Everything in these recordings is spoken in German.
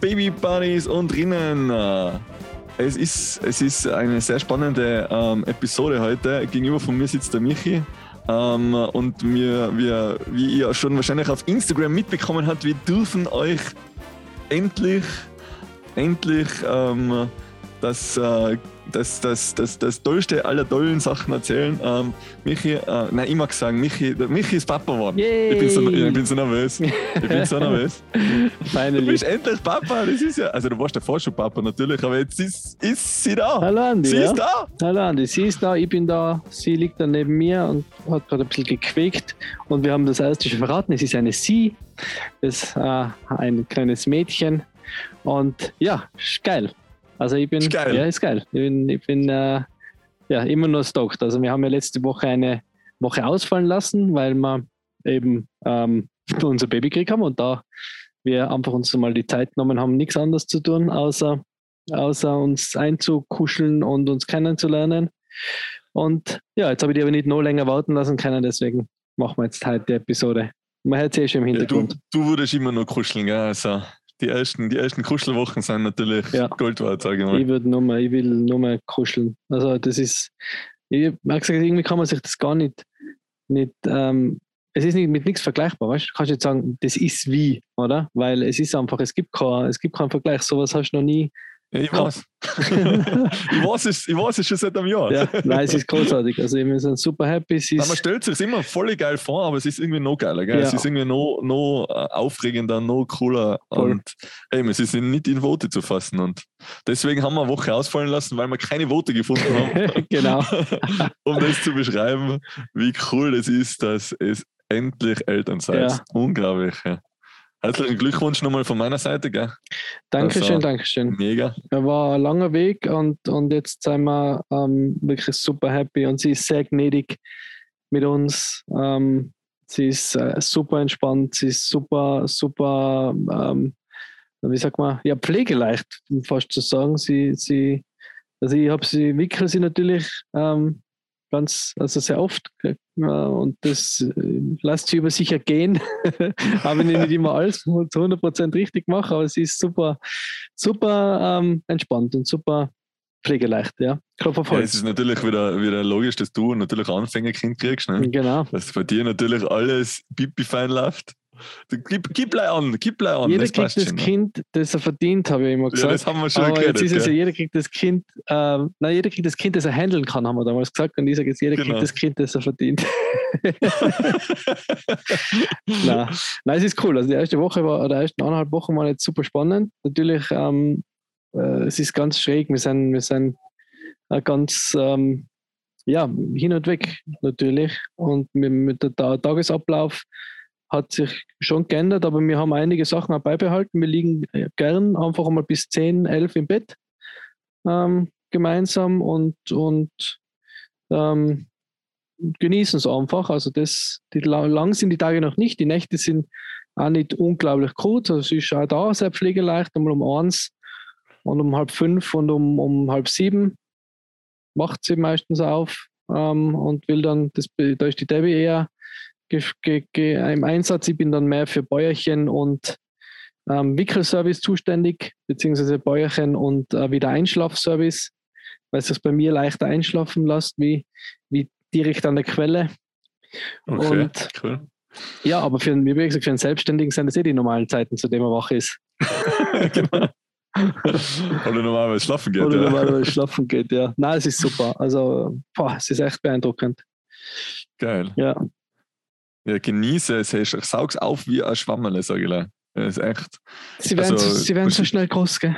Baby Bunnies und Rinnen. Es ist, es ist eine sehr spannende ähm, Episode heute. Gegenüber von mir sitzt der Michi. Ähm, und wir, wir, wie ihr schon wahrscheinlich auf Instagram mitbekommen habt, wir dürfen euch endlich, endlich ähm, das äh, das, das, das, das Tollste aller tollen Sachen erzählen. Ähm, Michi, äh, nein, ich mag sagen, Michi, Michi ist Papa geworden. Ich bin, so, ich bin so nervös. Ich bin so nervös. Finally. Du bist endlich Papa, das ist ja, also du warst ja vorher schon Papa natürlich, aber jetzt ist, ist sie da. Hallo Andi. Sie ja? ist da. Hallo Andi, sie ist da, ich bin da, sie liegt da neben mir und hat gerade ein bisschen gequäkt und wir haben das erste schon verraten, es ist eine Sie, das ist äh, ein kleines Mädchen und ja, geil. Also ich bin, Ist geil. ja, ist geil. Ich bin, ich bin äh, ja immer nur stoked. Also wir haben ja letzte Woche eine Woche ausfallen lassen, weil wir eben ähm, unser Baby gekriegt haben und da wir einfach uns mal die Zeit genommen haben, nichts anderes zu tun, außer, außer uns einzukuscheln und uns kennenzulernen. Und ja, jetzt habe ich die aber nicht noch länger warten lassen können, deswegen machen wir jetzt heute die Episode. Man hört sie eh schon im Ja, du, Hintergrund. du würdest immer noch kuscheln, gell? Also die ersten, die ersten Kuschelwochen sind natürlich Ja. Gold wert, sage ich mal. Ich würde nur mal, ich will nur mal kuscheln. Also das ist, ich habe gesagt, irgendwie kann man sich das gar nicht, nicht ähm, es ist nicht mit nichts vergleichbar, weißt du? Kannst jetzt sagen, das ist wie, oder? Weil es ist einfach, es gibt kein, es gibt keinen Vergleich. Sowas hast du noch nie. Ich weiß. ich weiß es, ich weiß es schon seit einem Jahr. Ja, nein, es ist großartig. Also wir sind super happy. Es Nein, man stellt sich immer voll geil vor, aber es ist irgendwie noch geiler. Gell? Es Ja. ist irgendwie noch, noch äh, aufregender, noch cooler. Voll. Und eben, es ist nicht in Worte zu fassen. Und deswegen haben wir eine Woche ausfallen lassen, weil wir keine Worte gefunden haben, genau. um das zu beschreiben, wie cool es ist, dass es endlich Eltern seid. Ja. Unglaublich. Ja. Herzlichen Glückwunsch nochmal von meiner Seite. Gell? Dankeschön, Also- Dankeschön. Mega. Er war ein langer Weg und, und jetzt sind wir ähm, wirklich super happy und sie ist sehr gnädig mit uns. Ähm, sie ist äh, super entspannt, sie ist super, super, ähm, wie sagt man, ja, pflegeleicht, um fast zu sagen. Sie, sie, also ich habe sie, wickel sie natürlich ähm, ganz, also sehr oft und das äh, lässt sie über sich ergehen, auch wenn ich nicht immer alles zu 100% richtig mache, aber sie ist super, super ähm, entspannt und super pflegeleicht, ja. Klopf auf Ja, es Holz. ist natürlich wieder, wieder logisch, dass du natürlich Anfängerkind kriegst. Ne? genau. Dass bei dir natürlich alles pipi fein läuft. Gib, gib gleich an, gib gleich an. Jeder das kriegt das ne? Kind, das er verdient, habe ich immer Ja, gesagt. das haben wir schon Aber geredet. jetzt ist es ja, jeder kriegt das Kind, ähm, nein, jeder kriegt das Kind, das er handeln kann, haben wir damals gesagt. Und ich sage jetzt, jeder Genau. kriegt das Kind, das er verdient. nein. nein, es ist cool. Also die erste Woche war, oder die ersten eineinhalb Wochen waren jetzt super spannend. Natürlich, ähm, äh, es ist ganz schräg. Wir sind, wir sind äh, ganz ähm, ja, hin und weg natürlich. Und mit, mit Ta- Tagesablauf hat sich schon geändert, aber wir haben einige Sachen auch beibehalten. Wir liegen äh, gern einfach einmal bis 10, 11 im Bett ähm, gemeinsam und, und ähm, genießen es einfach. Also das, die, la- lang sind die Tage noch nicht. Die Nächte sind auch nicht unglaublich gut. Also es ist auch da sehr pflegeleicht, einmal um eins und um halb fünf und um, um halb sieben macht sie meistens auf ähm, und will dann, das, da ist die Debbie eher im Einsatz. Ich bin dann mehr für Bäuerchen und ähm, Wickelservice zuständig, beziehungsweise Bäuerchen und äh, wieder Einschlafservice, weil es bei mir leichter einschlafen lässt, wie, wie direkt an der Quelle. Okay, Und cool. ja, aber für, wie gesagt, für einen Selbstständigen sind das eh die normalen Zeiten, zu denen man wach ist. genau. Oder normalerweise schlafen geht. Oder ja. normalerweise schlafen geht, ja. Nein, es ist super. Also, boah, es ist echt beeindruckend. Geil. Ja, Ja, genieße es. Ich saug's auf wie ein Schwammerle, sage ich. Das ist echt. sie werden, Also, so, sie werden so schnell groß, gell?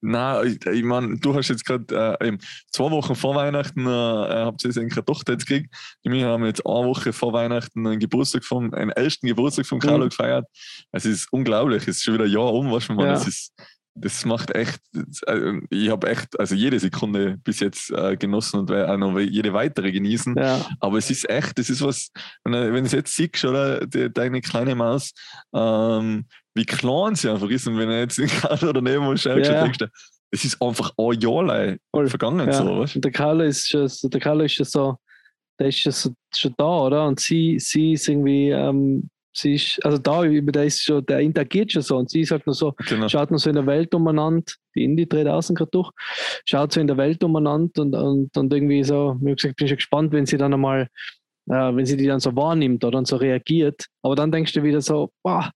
Nein, ich, ich meine, du hast jetzt gerade äh, zwei Wochen vor Weihnachten, äh, habt ihr eine Tochter jetzt gekriegt. Wir haben jetzt eine Woche vor Weihnachten einen Geburtstag vom, einen ersten Geburtstag von Carlo Mhm. gefeiert. Es ist unglaublich. Es ist schon wieder ein Jahr um, was man. Ja. Das, ist, das macht echt, äh, ich habe echt, also jede Sekunde bis jetzt äh, genossen und werde auch noch jede weitere genießen. Ja, Aber es ist echt, das ist was, wenn du es jetzt siehst, oder, die, deine kleine Maus, ähm, wie klein sie einfach ist. Und wenn du jetzt gerade daneben mal schaust, Ja. denkst du, es ist einfach ein Jahr lang vergangen. Ja. So, weißt? Der Carlo ist schon, der Carlo ist schon so, der ist schon, schon da, oder? Und sie, sie ist irgendwie, ähm, sie ist, also da, der ist schon, der interagiert schon so und sie ist halt nur so, genau. schaut nur so in der Welt umeinander, die Indie dreht außen gerade durch, schaut so in der Welt umeinander und, und, und irgendwie so, wie gesagt, bin schon gespannt, wenn sie dann einmal, äh, wenn sie die dann so wahrnimmt oder dann so reagiert. Aber dann denkst du wieder so, boah,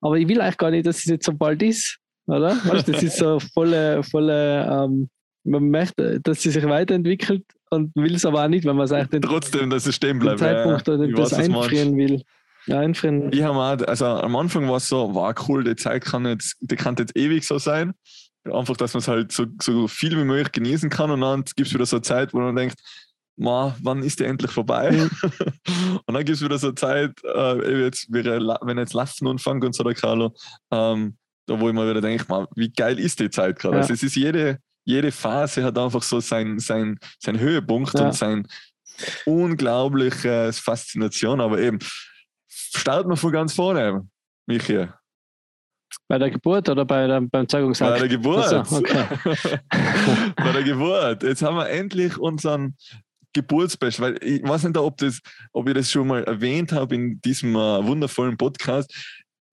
aber ich will eigentlich gar nicht, dass es jetzt so bald ist, oder? Weißt, das ist so volle, volle, ähm, man möchte, dass sie sich weiterentwickelt und will es aber auch nicht, wenn man sagt, trotzdem, dass es stehen bleibt. Zeitpunkt ja, ja. das einfrieren will. Ja, einfrieren. Ich habe auch, also am Anfang war es so, war cool, die Zeit kann jetzt, die kann jetzt ewig so sein. Einfach, dass man es halt so, so viel wie möglich genießen kann und dann gibt es wieder so eine Zeit, wo man denkt, Ma, wann ist die endlich vorbei? Und dann gibt es wieder so eine Zeit, äh, jetzt, wenn jetzt Lasten anfängt und so der Carlo, ähm, da wo ich mir wieder denke, wie geil ist die Zeit gerade? Ja. Also es ist jede, jede Phase hat einfach so sein, sein, sein Höhepunkt ja. und sein unglaubliches Faszination. Aber eben, starten wir von ganz vorne, Michi. Bei der Geburt oder bei der, beim Zeugungsakt? Bei der Geburt. So, okay. bei der Geburt. Jetzt haben wir endlich unseren Geburtsspecial, weil ich weiß nicht, ob, das, ob ich das schon mal erwähnt habe in diesem uh, wundervollen Podcast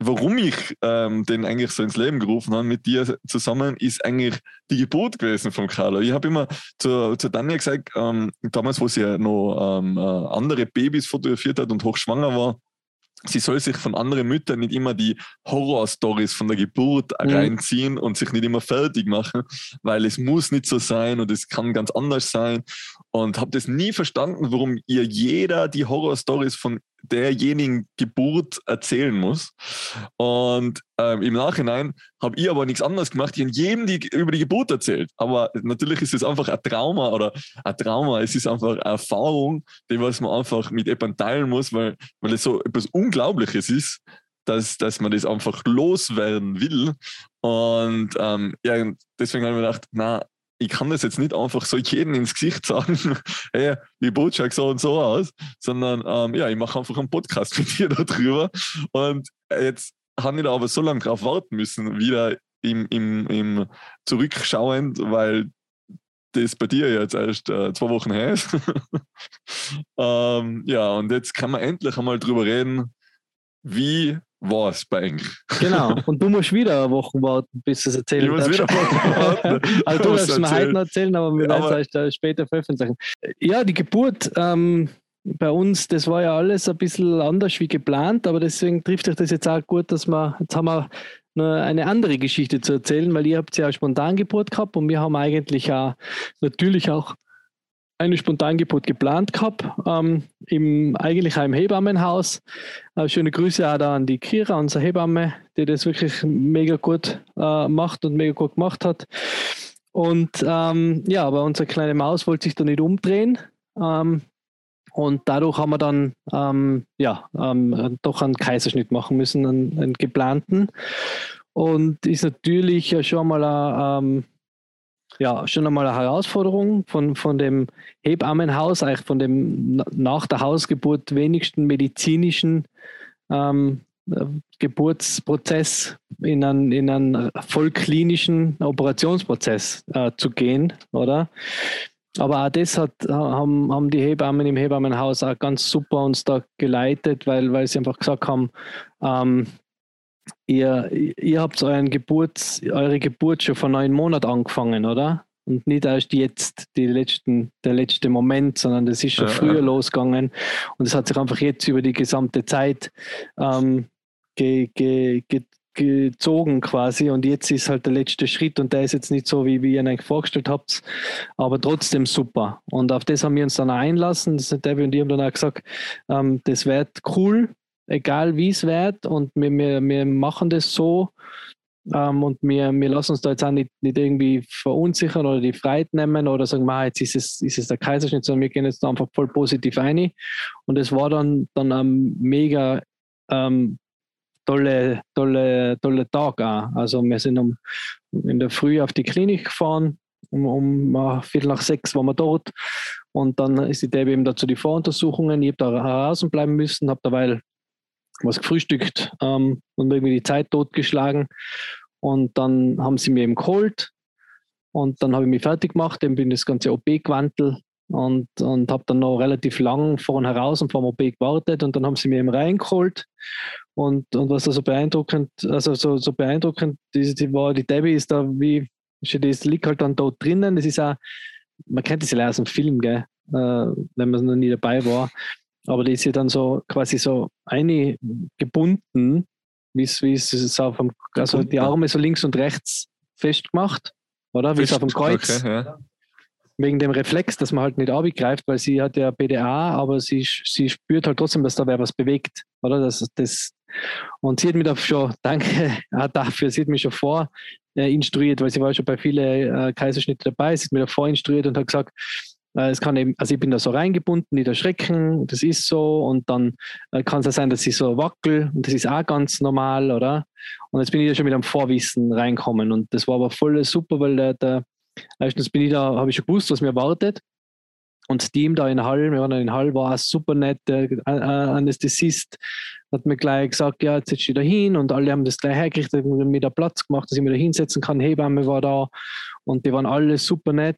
warum ich ähm, den eigentlich so ins Leben gerufen habe mit dir zusammen, ist eigentlich die Geburt gewesen von Carlo. Ich habe immer zu, zu Daniel gesagt, ähm, damals, wo sie ja noch ähm, äh, andere Babys fotografiert hat und hochschwanger war, sie soll sich von anderen Müttern nicht immer die Horror-Stories von der Geburt mhm. reinziehen und sich nicht immer fertig machen, weil es muss nicht so sein und es kann ganz anders sein. Und habe das nie verstanden, warum ihr jeder die Horror-Stories von derjenigen Geburt erzählen muss. Und ähm, im Nachhinein habe ich aber nichts anderes gemacht. Ich habe jedem die, über die Geburt erzählt. Aber natürlich ist es einfach ein Trauma oder ein Trauma. Es ist einfach eine Erfahrung, die was man einfach mit jemandem teilen muss, weil, weil es so etwas Unglaubliches ist, dass, dass man das einfach loswerden will. Und ähm, ja, deswegen habe ich mir gedacht, na, ich kann das jetzt nicht einfach so jedem ins Gesicht sagen, hey, die Botschaft so und so aus, sondern ähm, ja, ich mache einfach einen Podcast mit dir darüber. Und jetzt habe ich da aber so lange drauf warten müssen, wieder im, im, im Zurückschauend, weil das bei dir jetzt erst äh, zwei Wochen her ist. ähm, ja, und jetzt kann man endlich einmal drüber reden, wie war es bei Eng. Genau, und du musst wieder eine Woche warten, bis du es erzählen Ich muss wieder eine Woche warten. also du es mir heute noch erzählen, aber wir werden es euch später veröffentlichen. Ja, die Geburt ähm, bei uns, das war ja alles ein bisschen anders wie geplant, aber deswegen trifft sich das jetzt auch gut, dass wir, jetzt haben wir eine andere Geschichte zu erzählen, weil ihr habt ja spontan Geburt gehabt und wir haben eigentlich auch natürlich auch eine Spontangeburt geplant gehabt, ähm, im, eigentlich auch im Hebammenhaus. Äh, schöne Grüße auch da an die Kira, unsere Hebamme, die das wirklich mega gut äh, macht und mega gut gemacht hat. Und ähm, ja, aber unsere kleine Maus wollte sich da nicht umdrehen. Ähm, und dadurch haben wir dann ähm, ja, ähm, doch einen Kaiserschnitt machen müssen, einen, einen geplanten. Und ist natürlich schon mal ein, ähm, ja, schon einmal eine Herausforderung von, von dem Hebammenhaus, eigentlich von dem nach der Hausgeburt wenigsten medizinischen ähm, Geburtsprozess in einen, in einen vollklinischen Operationsprozess äh, zu gehen, oder? Aber auch das hat, haben, haben die Hebammen im Hebammenhaus auch ganz super uns da geleitet, weil, weil sie einfach gesagt haben, ähm, ihr, ihr habt euren Geburt, eure Geburt schon vor neun Monaten angefangen, oder? Und nicht erst jetzt die letzten, der letzte Moment, sondern das ist schon ja, früher ja. losgegangen. Und es hat sich einfach jetzt über die gesamte Zeit ähm, ge, ge, ge, gezogen quasi. Und jetzt ist halt der letzte Schritt und der ist jetzt nicht so, wie, wie ihr ihn eigentlich vorgestellt habt, aber trotzdem super. Und auf das haben wir uns dann einlassen. Das hat Debbie und ich haben dann auch gesagt, ähm, das wird cool, egal wie es wird und wir, wir, wir machen das so ähm, und wir, wir lassen uns da jetzt auch nicht, nicht irgendwie verunsichern oder die Freiheit nehmen oder sagen, ah, jetzt ist es, ist es der Kaiserschnitt, sondern wir gehen jetzt da einfach voll positiv ein und es war dann, dann ein mega ähm, tolle, tolle, tolle Tag auch. Also wir sind um, in der Früh auf die Klinik gefahren, um, um uh, Viertel nach sechs waren wir dort und dann ist die Debbie eben dazu die Voruntersuchungen. Ich habe da draußen bleiben müssen, habe derweil was gefrühstückt ähm, und irgendwie die Zeit totgeschlagen. Und dann haben sie mir eben geholt und dann habe ich mich fertig gemacht, dann bin das ganze OP gewandelt und, und habe dann noch relativ lang vorn heraus und vor dem OP gewartet und dann haben sie mir eben reingeholt Und, und was da so beeindruckend, also so, so beeindruckend, die, die war, die Debbie ist da wie, das liegt halt dann dort drinnen. Das ist auch, man kennt das ja aus dem Film, gell? Äh, wenn man noch nie dabei war. Aber die ist ja dann so quasi so eingebunden, wie es, wie es auf dem, also die Arme so links und rechts festgemacht, oder? Wie es auf dem Kreuz. Okay, ja wegen dem Reflex, dass man halt nicht abgreift, weil sie hat ja BDA, aber sie, sie spürt halt trotzdem, dass da wer was bewegt, oder? Das, das, und sie hat mich da schon, danke dafür, sie hat mich schon vor äh, instruiert, weil sie war schon bei vielen äh, Kaiserschnitten dabei, sie hat mich da vorinstruiert und hat gesagt, es kann eben, also ich bin da so reingebunden, nicht erschrecken, das ist so und dann äh, kann es ja sein, dass ich so wackel und das ist auch ganz normal, oder? Und jetzt bin ich da schon mit einem Vorwissen reinkommen und das war aber voll super, weil der, der Erstens bin ich da, habe ich schon gewusst, was mir erwartet. Und das Team da in Hall, wir waren in Hall, war super nett. Der Anästhesist hat mir gleich gesagt, ja, jetzt setz dich da hin. Und alle haben das gleich hergerichtet, mir da Platz gemacht, dass ich mich da hinsetzen kann. Hebamme war da und die waren alle super nett.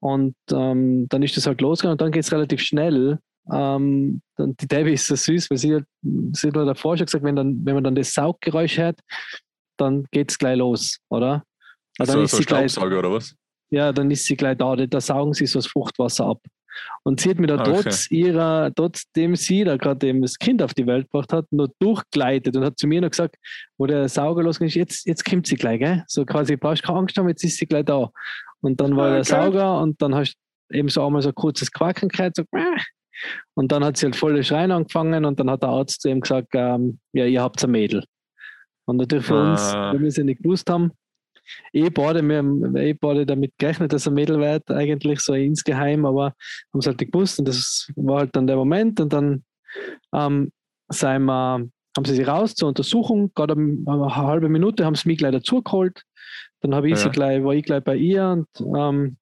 Und ähm, dann ist das halt losgegangen und dann geht es relativ schnell. Ähm, die Debbie ist so süß, weil sie, sie hat mir davor schon gesagt, wenn, dann, wenn man dann das Sauggeräusch hört, dann geht es gleich los, oder? Also dann so, so Staubsauger oder was? ja, dann ist sie gleich da, da saugen sie so das Fruchtwasser ab. Und sie hat mir da okay. trotz ihrer, trotzdem sie da gerade eben das Kind auf die Welt gebracht hat, nur durchgleitet und hat zu mir noch gesagt, wo der Sauger losging, jetzt, jetzt kommt sie gleich, gell? So quasi, brauchst keine Angst haben, jetzt ist sie gleich da. Und dann war okay. der Sauger und dann hast du eben so einmal so ein kurzes Quaken gehört, so, und dann hat sie halt voll Schreien angefangen und dann hat der Arzt zu ihm gesagt, ähm, ja, ihr habt ein Mädel. Und natürlich für ah. uns, wenn wir sie nicht gewusst haben, eh beide, wir haben eh beide damit gerechnet, dass er Mädel wird, eigentlich so insgeheim, aber haben es halt nicht gewusst und das war halt dann der Moment und dann ähm, wir, haben sie sie raus zur Untersuchung, gerade eine halbe Minute haben sie mich gleich dazugeholt, dann habe ich ja. sie gleich, war ich gleich bei ihr und ähm,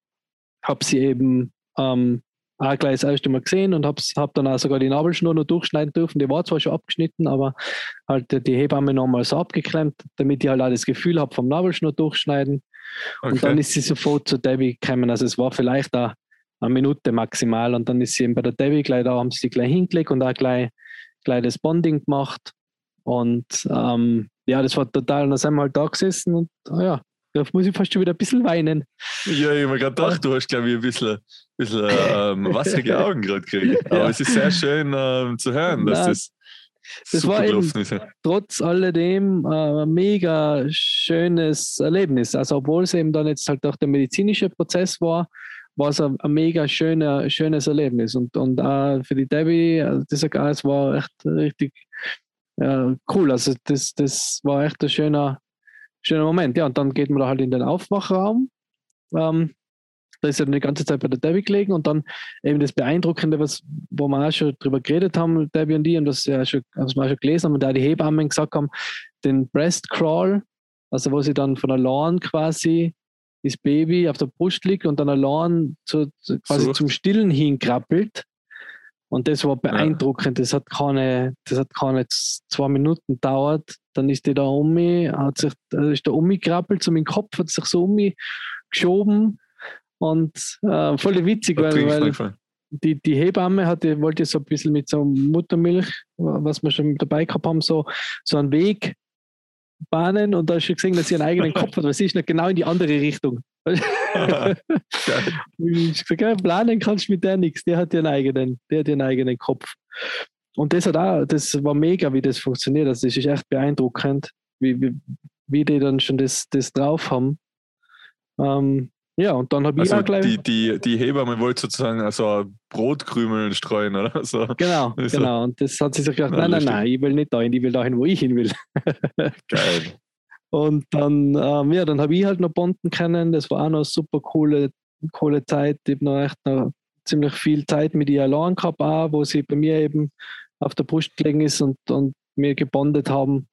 habe sie eben ähm, auch gleich das erste Mal gesehen und habe hab dann auch sogar die Nabelschnur noch durchschneiden dürfen. Die war zwar schon abgeschnitten, aber halt die Hebamme nochmal so abgeklemmt, damit ich halt auch das Gefühl habe vom Nabelschnur durchschneiden. Okay. Und dann ist sie sofort zu Debbie gekommen. Also es war vielleicht da eine Minute maximal und dann ist sie eben bei der Debbie gleich da, haben sie gleich hingelegt und auch gleich, gleich das Bonding gemacht. Und ähm, ja, das war total, dann sind wir halt da gesessen und oh ja, da muss ich fast schon wieder ein bisschen weinen. Ja, ich habe mir gerade gedacht, du hast, glaube ich, ein bisschen, bisschen ähm, wasserige Augen gerade gekriegt. Aber ja. es ist sehr schön ähm, zu hören, dass Nein. das. Das war eben trotz alledem äh, ein mega schönes Erlebnis. Also, obwohl es eben dann jetzt halt auch der medizinische Prozess war, war es ein, ein mega schöner, schönes Erlebnis. Und, und auch für die Debbie, also dieser Gas war echt richtig ja, cool. Also, das, das war echt ein schöner, schöner Moment. Ja, und dann geht man da halt in den Aufwachraum. Ähm, da ist er die ganze Zeit bei der Debbie gelegen und dann eben das Beeindruckende, was, wo wir auch schon drüber geredet haben, Debbie und die, und das ja schon, was wir auch schon gelesen haben und da die Hebammen gesagt haben, den Breast Crawl, also wo sie dann von allein quasi das Baby auf der Brust liegt und dann allein zu, quasi so. zum Stillen hinkrabbelt. Und das war beeindruckend. Ja. Das hat keine, das hat keine zwei Minuten gedauert. Dann ist die da um mich, hat sich, ist da umgekrabbelt, so mein Kopf hat sich so um mich geschoben und äh, voll witzig, weil, weil die, die Hebamme hatte, wollte so ein bisschen mit so Muttermilch, was wir schon dabei gehabt haben, so, so einen Weg bahnen und da hast du gesehen, dass sie einen eigenen Kopf hat, weil sie ist nicht genau in die andere Richtung. Ich gesagt, ja, planen kannst du mit der nichts, der hat ihren eigenen, der hat ihren eigenen Kopf. Und das hat auch, das war mega, wie das funktioniert. Also das ist echt beeindruckend, wie, wie, wie die dann schon das, das drauf haben. Ähm, ja, und dann habe ich also auch gleich. Die, die, die Hebamme wollte sozusagen also Brotkrümel streuen, oder? So. Genau, also, genau. Und das hat sie sich gedacht: nein, nein, nein, ich will nicht dahin, ich will dahin, wo ich hin will. Geil. Und dann, ähm, ja, dann habe ich halt noch Bonden kennen. Das war auch noch eine super coole, coole Zeit. Ich habe noch echt noch ziemlich viel Zeit mit ihr allein gehabt, auch, wo sie bei mir eben auf der Brust gelegen ist und, und mir gebondet haben.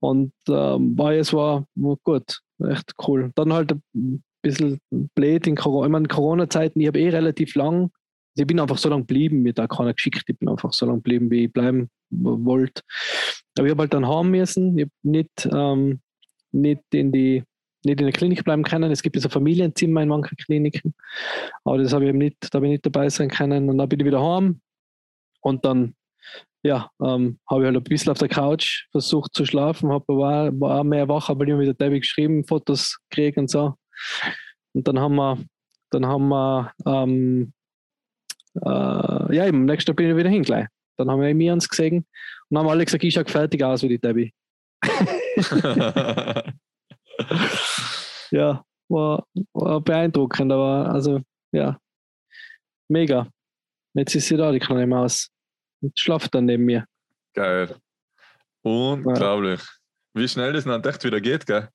Und ähm, es war, gut, echt cool. Dann halt ein bisschen blöd in Corona, in Corona-Zeiten. Ich habe eh relativ lang, also ich bin einfach so lange geblieben, mir da keiner geschickt, ich bin einfach so lange geblieben, wie ich bleiben wollte. Aber ich habe halt dann haben müssen. Ich habe nicht, ähm, nicht in die nicht in der Klinik bleiben können. Es gibt ja so Familienzimmer in manchen Kliniken, aber das habe ich eben nicht, da habe ich nicht dabei sein können. Und dann bin ich wieder heim und dann ja, ähm, habe ich halt ein bisschen auf der Couch versucht zu schlafen, habe war, war auch mehr wach, aber immer mit der Debbie geschrieben, Fotos gekriegt und so. Und dann haben wir, dann haben wir, ähm, äh, ja, eben, am nächsten Tag bin ich wieder hingleich. Dann haben wir mir uns gesehen und haben alle gesagt, ich schaue fertig aus wie die Debbie. ja, war, war beeindruckend, aber also, ja, mega. Jetzt ist sie da, die kleine Maus. Und schlaft dann neben mir. Geil. Unglaublich. Ja. Wie schnell das dann echt wieder geht, gell?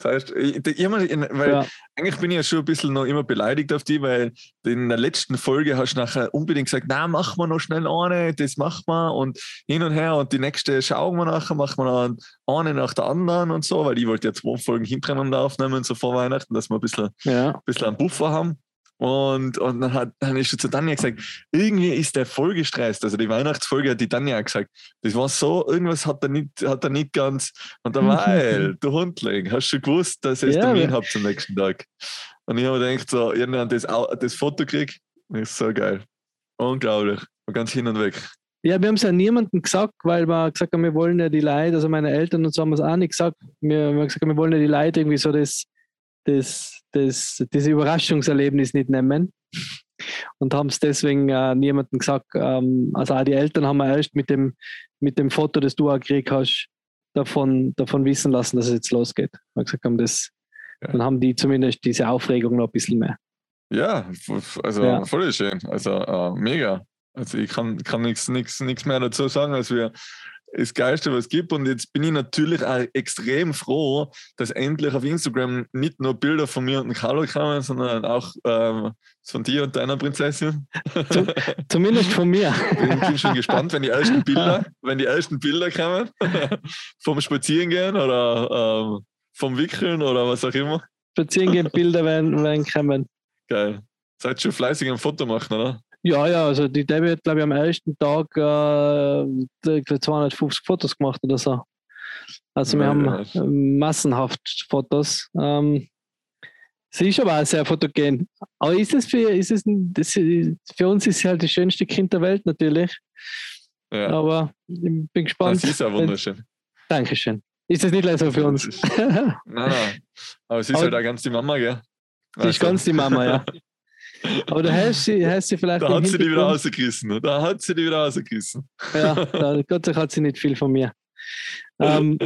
Das heißt, ich, ich, weil ja. eigentlich bin ich ja schon ein bisschen noch immer beleidigt auf die, weil in der letzten Folge hast du nachher unbedingt gesagt, na, machen wir noch schnell eine, das machen wir und hin und her und die nächste schauen wir nachher, machen wir dann eine nach der anderen und so, weil ich wollte ja zwei Folgen hintereinander aufnehmen, so vor Weihnachten, dass wir ein bisschen, ja. ein bisschen einen Buffer haben. Und, und dann hat dann ist zu Tanja gesagt, irgendwie ist der voll gestresst. Also die Weihnachtsfolge hat die Tanja gesagt, das war so, irgendwas hat er nicht, hat er nicht ganz. Und da weil, du Hundling, hast du gewusst, dass ihr ja, Termin habt zum nächsten Tag. Und ich habe gedacht, so, irgendwann das, das Foto krieg, ist so geil. Unglaublich. Ganz hin und weg. Ja, wir haben es ja niemandem gesagt, weil wir gesagt haben, wir wollen ja die Leute, also meine Eltern und so haben es auch nicht gesagt. Wir haben gesagt, wir wollen ja die Leute irgendwie so das das, das, das Überraschungserlebnis nicht nehmen und haben es deswegen äh, niemandem gesagt. Ähm, also auch die Eltern haben wir erst mit dem, mit dem Foto, das du auch gekriegt hast, davon, davon wissen lassen, dass es jetzt losgeht. Wir gesagt haben, das, ja. dann haben die zumindest diese Aufregung noch ein bisschen mehr. Ja, also ja. voll schön. Also uh, mega. Also ich kann, kann nichts mehr dazu sagen, als wir das Geilste, was es gibt. Und jetzt bin ich natürlich auch extrem froh, dass endlich auf Instagram nicht nur Bilder von mir und dem Carlo kamen, sondern auch ähm, von dir und deiner Prinzessin. Zumindest von mir. Ich bin schon gespannt, wenn die ersten Bilder, wenn die ersten Bilder kommen, vom Spazierengehen oder ähm, vom Wickeln oder was auch immer. Spazierengehen Bilder werden, werden kommen. Geil. Seid schon fleißig ein Foto machen, oder? Ja, ja, also die Debbie hat, glaube ich, am ersten Tag äh, 250 Fotos gemacht oder so. Also wir ja, haben massenhaft Fotos. Ähm, sie ist aber auch sehr fotogen. Aber ist es für, ist es, das, für uns ist sie halt das schönste Kind der Welt natürlich. Ja. Aber ich bin gespannt. Das ist ja wunderschön. Dankeschön. Ist das nicht leider so für uns? nein, nein. Aber sie ist aber halt auch ganz die Mama, gell? Sie also. ist ganz die Mama, ja. Aber da hast du, hast sie vielleicht. Da hat sie die wieder rausgerissen. Da hat sie die wieder rausgerissen. Ja, da, Gott sei Dank hat sie nicht viel von mir. Ähm,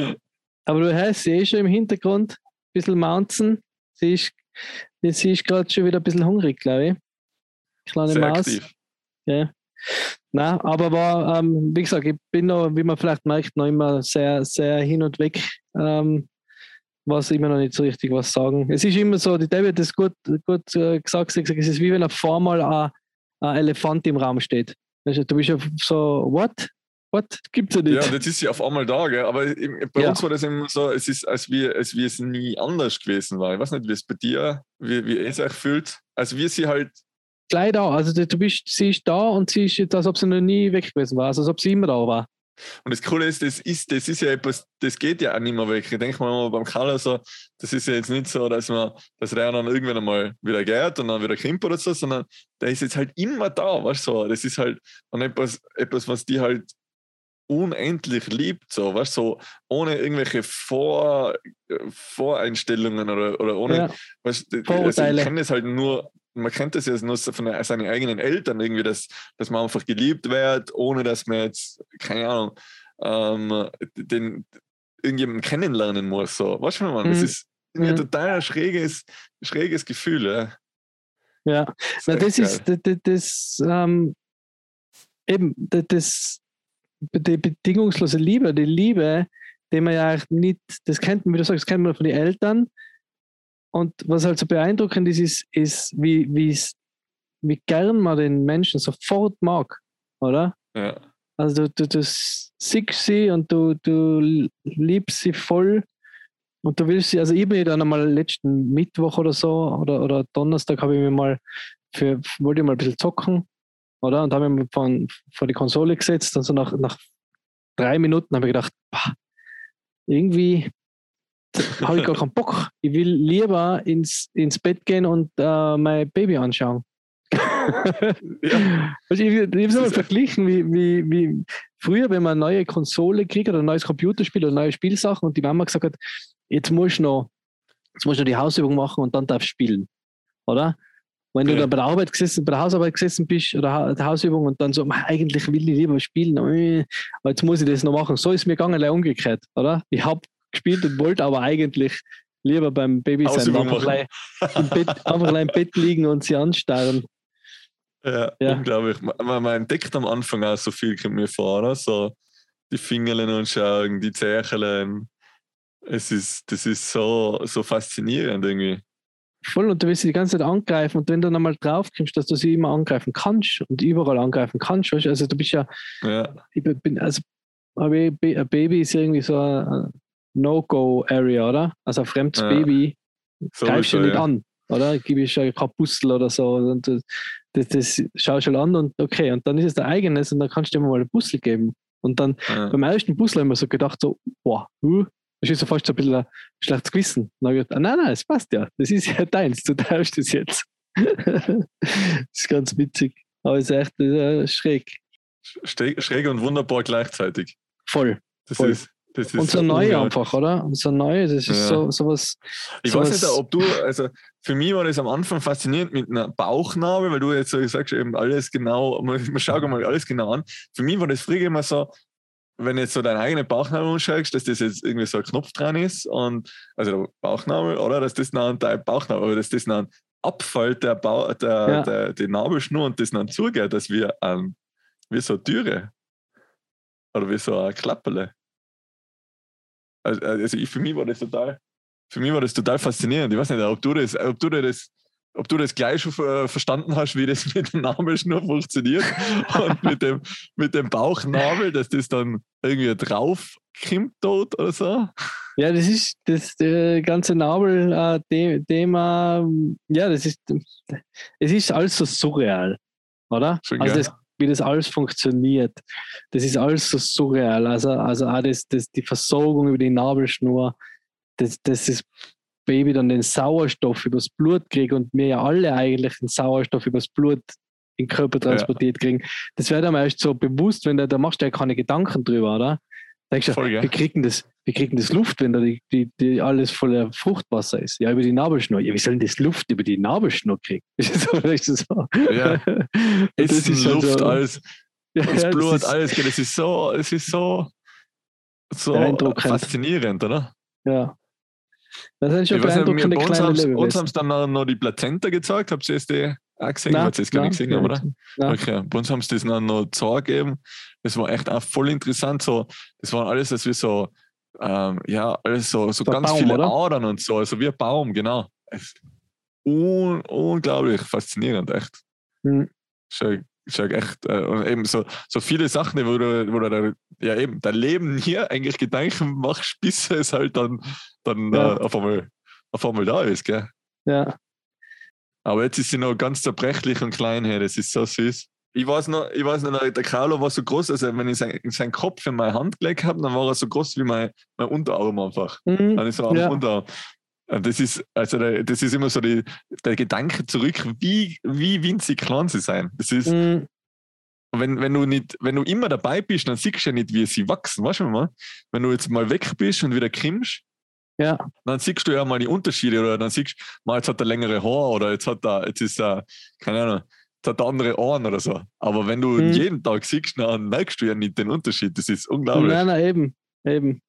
aber du hast sie eh schon im Hintergrund, ein bisschen mounzen. Sie ist, sie ist gerade schon wieder ein bisschen hungrig, glaube ich. Kleine Sehr Maus. Aktiv. Ja. Nein, aber war, ähm, wie gesagt, ich bin noch, wie man vielleicht merkt, noch immer sehr, sehr hin und weg. Ähm, was immer noch nicht so richtig was sagen. Es ist immer so, die David hat das gut, gut äh, gesagt, gesagt, es ist wie wenn auf einmal ein, ein Elefant im Raum steht. Du bist ja so, what? What? Gibt's ja nicht. Ja, jetzt ist sie auf einmal da, gell? aber bei ja. uns war das immer so, es ist, als wie, als wie es nie anders gewesen war. Ich weiß nicht, wie es bei dir, wie, wie es euch fühlt. Also wie sie halt. Gleich da, also du bist, sie ist da und sie ist jetzt, als ob sie noch nie weg gewesen war, also als ob sie immer da war. Und das Coole ist, das ist, das ist ja etwas, das geht ja auch nicht mehr weg. Ich denke mal beim Kalle so, das ist ja jetzt nicht so, dass man, dass der dann irgendwann einmal wieder geht und dann wieder kommt oder so, sondern der ist jetzt halt immer da, weißt du, so. das ist halt und etwas, etwas, was die halt unendlich liebt, so, weißt so, ohne irgendwelche Vor, Voreinstellungen oder, oder ohne, ja. weißt, also ich kenne das halt nur man kennt das ja nur von seinen eigenen Eltern irgendwie, dass, dass man einfach geliebt wird, ohne dass man jetzt, keine Ahnung, ähm, den, irgendjemanden kennenlernen muss. So. Weißt du, man, mhm. das ist mhm. ein total schräges, schräges Gefühl. Ja, ja. Das, Na, das ist das, das, das ähm, eben das, die bedingungslose Liebe, die Liebe, die man ja nicht, das kennt man, wie du sagst, das kennt man von den Eltern, und was halt so beeindruckend ist, ist, ist wie, wie gern man den Menschen sofort mag, oder? Ja. Also du, du, du siehst sie und du, du liebst sie voll und du willst sie, also ich bin dann einmal letzten Mittwoch oder so oder, oder Donnerstag habe ich mir mal für, wollte ich mal ein bisschen zocken, oder? Und habe mich von, vor die Konsole gesetzt und so nach, nach drei Minuten habe ich gedacht, bah, irgendwie habe ich gar keinen Bock. Ich will lieber ins, ins Bett gehen und äh, mein Baby anschauen. ja. also ich ich habe es mal verglichen, wie, wie, wie früher, wenn man eine neue Konsole kriegt oder ein neues Computerspiel oder neue Spielsachen und die Mama gesagt hat, jetzt musst du noch, jetzt musst du die Hausübung machen und dann darfst du spielen. Oder? Wenn du dann bei der Arbeit gesessen, bei der Hausarbeit gesessen bist oder der Hausübung und dann so, eigentlich will ich lieber spielen, aber jetzt muss ich das noch machen. So ist mir gegangen, umgekehrt, oder? Ich habe gespielt und wollte aber eigentlich lieber beim Baby sein, einfach, gleich im Bett, einfach im Bett liegen und sie anstarren. Ja, ja. unglaublich. Man, man, entdeckt am Anfang auch so viel, kommt mir vor, oder? so die Fingerlen und Schauen, die Zächeln. Es ist, das ist so, so faszinierend irgendwie. Voll, und du willst sie die ganze Zeit angreifen und wenn du dann einmal drauf kommst, dass du sie immer angreifen kannst und überall angreifen kannst, weißt? also du bist ja, ja. ich bin, also ein Baby ist irgendwie so eine No-Go-Area, oder? Also ein fremdes ja. Baby so greifst du nicht ja. an, oder? Gib ich ja kein Puzzle oder so und das, das, das schaust du an und okay, und dann ist es dein eigenes und dann kannst du dir mal ein Puzzle geben. Und dann ja. beim ersten Puzzle haben wir so gedacht, so, boah, uh, das ist so fast so ein bisschen ein schlechtes Gewissen. Dann habe ich gedacht, nein, nein, es passt ja. Das ist ja deins, du darfst das jetzt. das ist ganz witzig. Aber es ist echt äh, schräg. Schräg und wunderbar gleichzeitig. Voll. Das voll. ist. Das und so neu einfach, oder? Und so neu, das ist ja. so, so was. Ich so weiß nicht, ob du, also für mich war das am Anfang faszinierend mit einer Bauchnabel, weil du jetzt so sagst, eben alles genau, man, man schaut mal alles genau an. Für mich war das früher immer so, wenn jetzt so deine eigene Bauchnabel anschaust, dass das jetzt irgendwie so ein Knopf dran ist und also der Bauchnabel, oder dass das dann dein Bauchnabel, aber dass das dann abfällt, der, Bau, der, ja. der, die Nabelschnur und das dann zugeht, dass wir ähm, wie so eine Türe oder wie so ein Klapperle. Also, also ich, für mich war das total, für mich war das total faszinierend. Ich weiß nicht, ob du das, ob du das ob du das gleich schon verstanden hast, wie das mit dem Nabelschnur funktioniert und mit dem, mit dem Bauchnabel, dass das dann irgendwie drauf kommt dort oder so. Ja, das ist das äh, ganze Nabel-Thema. Äh, ja, das ist, es ist alles so surreal, oder? Schon also das, wie das alles funktioniert, das ist alles so surreal. Also, also auch das, das, die Versorgung über die Nabelschnur, das, das ist Baby dann den Sauerstoff übers Blut kriegt und wir ja alle eigentlich den Sauerstoff übers Blut in den Körper transportiert kriegen, das wäre dann erst so bewusst, wenn du, da machst du ja keine Gedanken drüber, oder? Denkst du, Voll, ja. wir, kriegen das, wir kriegen das Luft, wenn da die, die, die alles voller Fruchtwasser ist. Ja, über die Nabelschnur. Ja, wie sollen das Luft über die Nabelschnur kriegen? so, so. Ja. das ist, ist halt Luft, so, alles, ja, das Blut, das ist, alles. Das ist so, es ist so, so faszinierend, oder? Ja. Das sind schon beeindruckende kleine Lebewesen. Uns haben es dann noch die Plazenta gezeigt. Habt ihr die auch gesehen? Nein, ich das gar nicht gesehen, oder? Nein. Okay, bei uns haben sie das dann noch gezeigt gegeben. Das war echt auch voll interessant. So, das waren alles, das wir so, ähm, ja, alles so, so, so ganz Baum, viele oder? Adern und so, also wie ein Baum, genau. Un unglaublich faszinierend, echt. Mhm. Schon ist ja echt, äh, und eben so, so viele Sachen, wo du, wo du da, ja eben dein Leben hier eigentlich Gedanken machst, bis es halt dann, dann ja. äh, auf, einmal, auf einmal da ist, gell? Ja. Aber jetzt ist sie noch ganz zerbrechlich und klein hier, das ist so süß. Ich weiß noch, ich weiß noch, der Carlo war so groß, also wenn ich seinen, seinen Kopf in meine Hand gelegt habe, dann war er so groß wie mein, mein Unterarm einfach. Mhm. Dann ist er am ja. Unterarm. Das ist, also das ist immer so die, der Gedanke zurück, wie, wie winzig klein sie sein. Das ist, mhm. wenn, wenn, du nicht, wenn du immer dabei bist, dann siehst du ja nicht, wie sie wachsen. Weißt du mal? Wenn du jetzt mal weg bist und wieder kommst, ja. dann siehst du ja mal die Unterschiede oder dann siehst du, mal jetzt hat er längere Haare oder jetzt hat er, jetzt ist er, keine Ahnung, jetzt hat er andere Ohren oder so. Aber wenn du mhm. jeden Tag siehst, dann merkst du ja nicht den Unterschied. Das ist unglaublich. Nein, nein, eben. eben.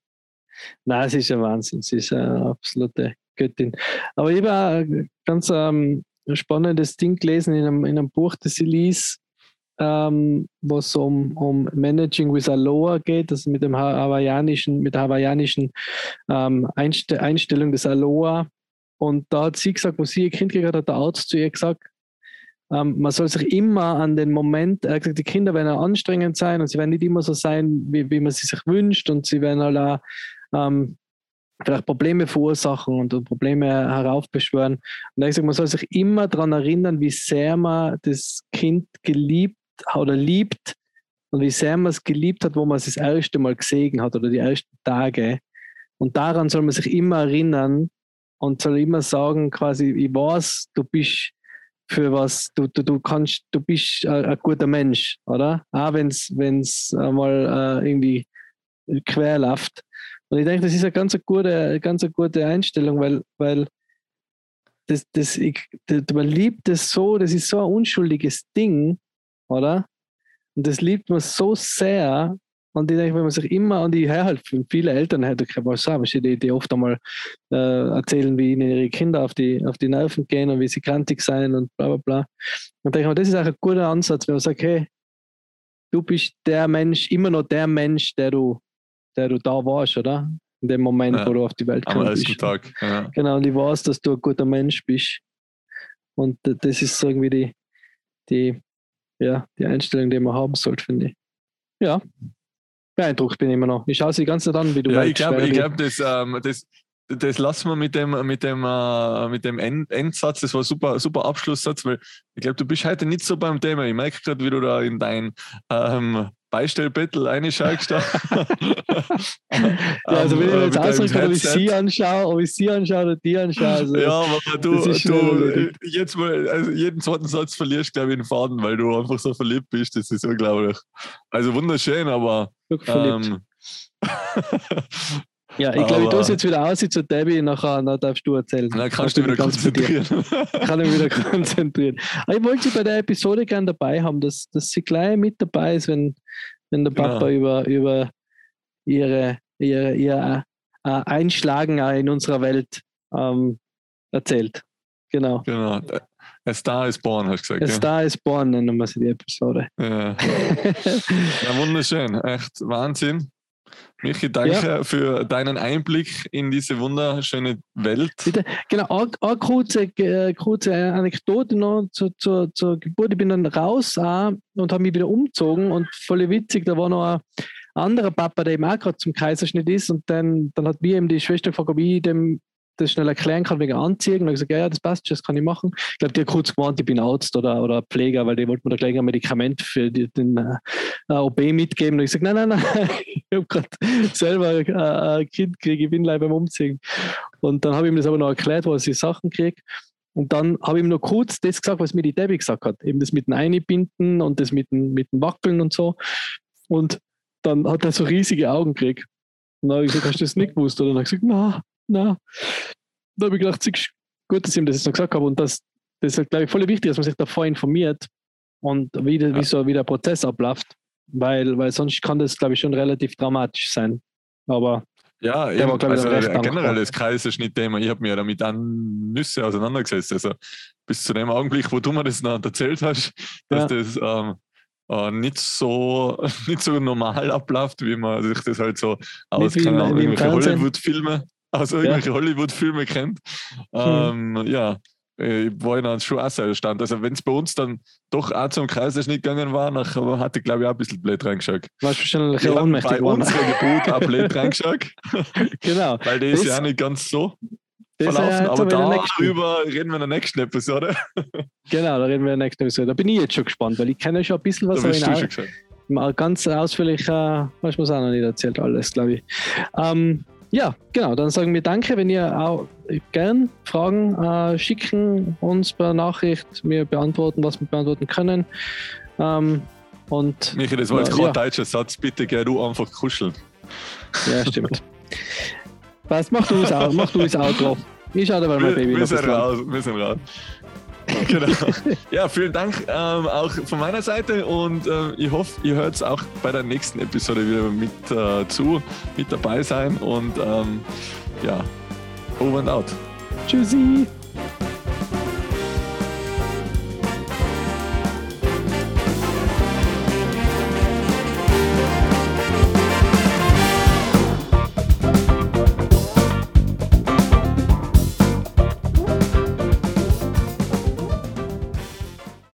Nein, es ist ein Wahnsinn. Es ist eine absolute Göttin. Aber ich habe ein ganz ähm, spannendes Ding gelesen in einem, in einem Buch, das sie ließ, ähm, wo es um, um Managing with Aloha geht, also mit dem hawaiianischen, mit der hawaiianischen ähm, Einste Einstellung des Aloha. Und da hat sie gesagt, wo sie ihr Kind gekriegt hat, hat der Arzt zu ihr gesagt, ähm, man soll sich immer an den Moment, er hat gesagt, die Kinder werden anstrengend sein und sie werden nicht immer so sein, wie, wie man sie sich wünscht und sie werden halt ähm, vielleicht Probleme verursachen und Probleme heraufbeschwören. Und ich sage, man soll sich immer daran erinnern, wie sehr man das Kind geliebt oder liebt und wie sehr man es geliebt hat, wo man es das erste Mal gesehen hat oder die ersten Tage. Und daran soll man sich immer erinnern und soll immer sagen, quasi, ich weiß, du bist für was du, du, du kannst, du bist ein, ein guter Mensch, oder? Auch wenn es einmal äh, irgendwie quer läuft. Und ich denke, das ist eine ganz gute, ganz gute Einstellung, weil, weil das, das, ich, das, man liebt das so, das ist so ein unschuldiges Ding, oder? Und das liebt man so sehr. Und ich denke, wenn man sich immer, und ich höre halt viele Eltern, halt, ich mal sagen, die, die oft einmal äh, erzählen, wie ihnen ihre Kinder auf die, auf die Nerven gehen und wie sie krantig sein und bla bla bla. Und denke ich mir, das ist auch ein guter Ansatz, wenn man sagt, hey, du bist der Mensch, immer noch der Mensch, der du, der du da warst, oder? In dem Moment, ja, wo du auf die Welt kommst. Tag. Ja. Genau, und ich weiß, dass du ein guter Mensch bist. Und das ist so irgendwie die, die, ja, die Einstellung, die man haben sollte, finde ich. Ja, beeindruckt bin ich immer noch. Ich schaue sie ganze Zeit an, wie du Ja, ich glaube, glaub, das, ähm, das, das lassen wir mit dem, mit dem, äh, mit dem End Endsatz. Das war ein super, super Abschlusssatz, weil ich glaube, du bist heute nicht so beim Thema. Ich merke gerade, wie du da in dein ähm, Beistellbettel reinschaust. ja, also wenn ich mir jetzt ausdrücke, ob ich sie anschaue, ob ich sie anschaue oder die anschaue. Also ja, aber du, du jetzt mal, also jeden zweiten Satz verlierst, glaube ich, den Faden, weil du einfach so verliebt bist. Das ist unglaublich. Also wunderschön, aber. Ähm, Ja, ich glaube, ich tue es jetzt wieder aus zu Debbie, nachher, dann darfst du erzählen. Dann kannst du wieder konzentrieren. kann ich wieder konzentrieren. Aber ich wollte sie bei der Episode gerne dabei haben, dass, dass sie gleich mit dabei ist, wenn, wenn der Papa genau. über, über ihre, ihre, ihr äh, Einschlagen in unserer Welt ähm, erzählt. Genau. Genau. A Star is Born, hast du gesagt. A ja. Star is Born nennen wir sie die Episode. Ja. ja, wunderschön. Echt Wahnsinn. Michi, danke ja. für deinen Einblick in diese wunderschöne Welt. Bitte. Genau, eine, kurze, äh, kurze Anekdote noch zur, zur, zur Geburt. Ich bin dann raus auch und habe mich wieder umgezogen und voll witzig, da war noch ein anderer Papa, der eben auch gerade zum Kaiserschnitt ist und dann, dann hat mir eben die Schwester gefragt, ob ich dem das schnell erklären kann wegen Anziehen. Und ich gesagt, ja, ja, das passt, das kann ich machen. Ich glaube, die hat kurz gemeint, ich bin Arzt oder, oder Pfleger, weil die wollten mir da gleich ein Medikament für die, den äh, OB mitgeben. Und ich gesagt, nein, nein, nein, ich habe gerade selber äh, ein Kind gekriegt, ich bin leider beim Umziehen. Und dann habe ich ihm das aber noch erklärt, was ich Sachen kriege. Und dann habe ich ihm noch kurz das gesagt, was mir die Debbie gesagt hat. Eben das mit dem Einbinden und das mit dem, mit dem Wackeln und so. Und dann hat er so riesige Augen gekriegt. Und dann habe ich gesagt, hast du das nicht gewusst? Oder dann habe ich gesagt, na, na. Da habe ich gedacht, es ist gut, dass ich ihm das jetzt noch gesagt habe. Und das, das ist, glaube ich, voll wichtig, dass man sich davor informiert und wie, ja. wie so wie der Prozess abläuft. Weil, weil sonst kann das, glaube ich, schon relativ dramatisch sein. Aber ja, eben, war, also generell das Kaiserschnitt-Thema, ich habe mir ja damit an Nüsse auseinandergesetzt. Also bis zu dem Augenblick, wo du mir das noch erzählt hast, dass ja. das ähm, äh, nicht, so, nicht so normal abläuft, wie man sich das halt so aus irgendwelche Hollywood-Filme also irgendwelche ja. Hollywood-Filme kennt. Hm. Ähm, ja, ich war dann schon auch sehr erstaunt. Also, wenn es bei uns dann doch auch zum Kaiserschnitt gegangen war, nachher hatte ich, glaube ich, auch ein bisschen blöd reingeschaut. Warst wahrscheinlich ja, ohnmächtig Bei geworden. unserer Geburt auch blöd reingeschaut. genau. Weil die ist das, ja nicht ganz so verlaufen. aber darüber reden wir in der nächsten Episode. genau, da reden wir in der nächsten Episode. Da bin ich jetzt schon gespannt, weil ich kenne schon ein bisschen was. Da bist du schon Mal ganz ausführlich, äh, was man auch noch nicht erzählt, alles, glaube ich. Ähm, ja, genau. Dann sagen wir Danke, wenn ihr auch gern Fragen äh, schicken uns per Nachricht. Wir beantworten, was wir beantworten können. Ähm, und, Michael, das war jetzt äh, kein ja. deutscher Satz. Bitte geh du einfach kuscheln. Ja, stimmt. Was? Mach du es auch, mach du es auch drauf. Ich schaue dabei mein Baby. Wir sind raus, wir sind raus. genau. Ja, vielen Dank ähm, auch von meiner Seite und äh, ich hoffe, ihr hört es auch bei der nächsten Episode wieder mit äh, zu, mit dabei sein und ähm, ja, over and out. Tschüssi.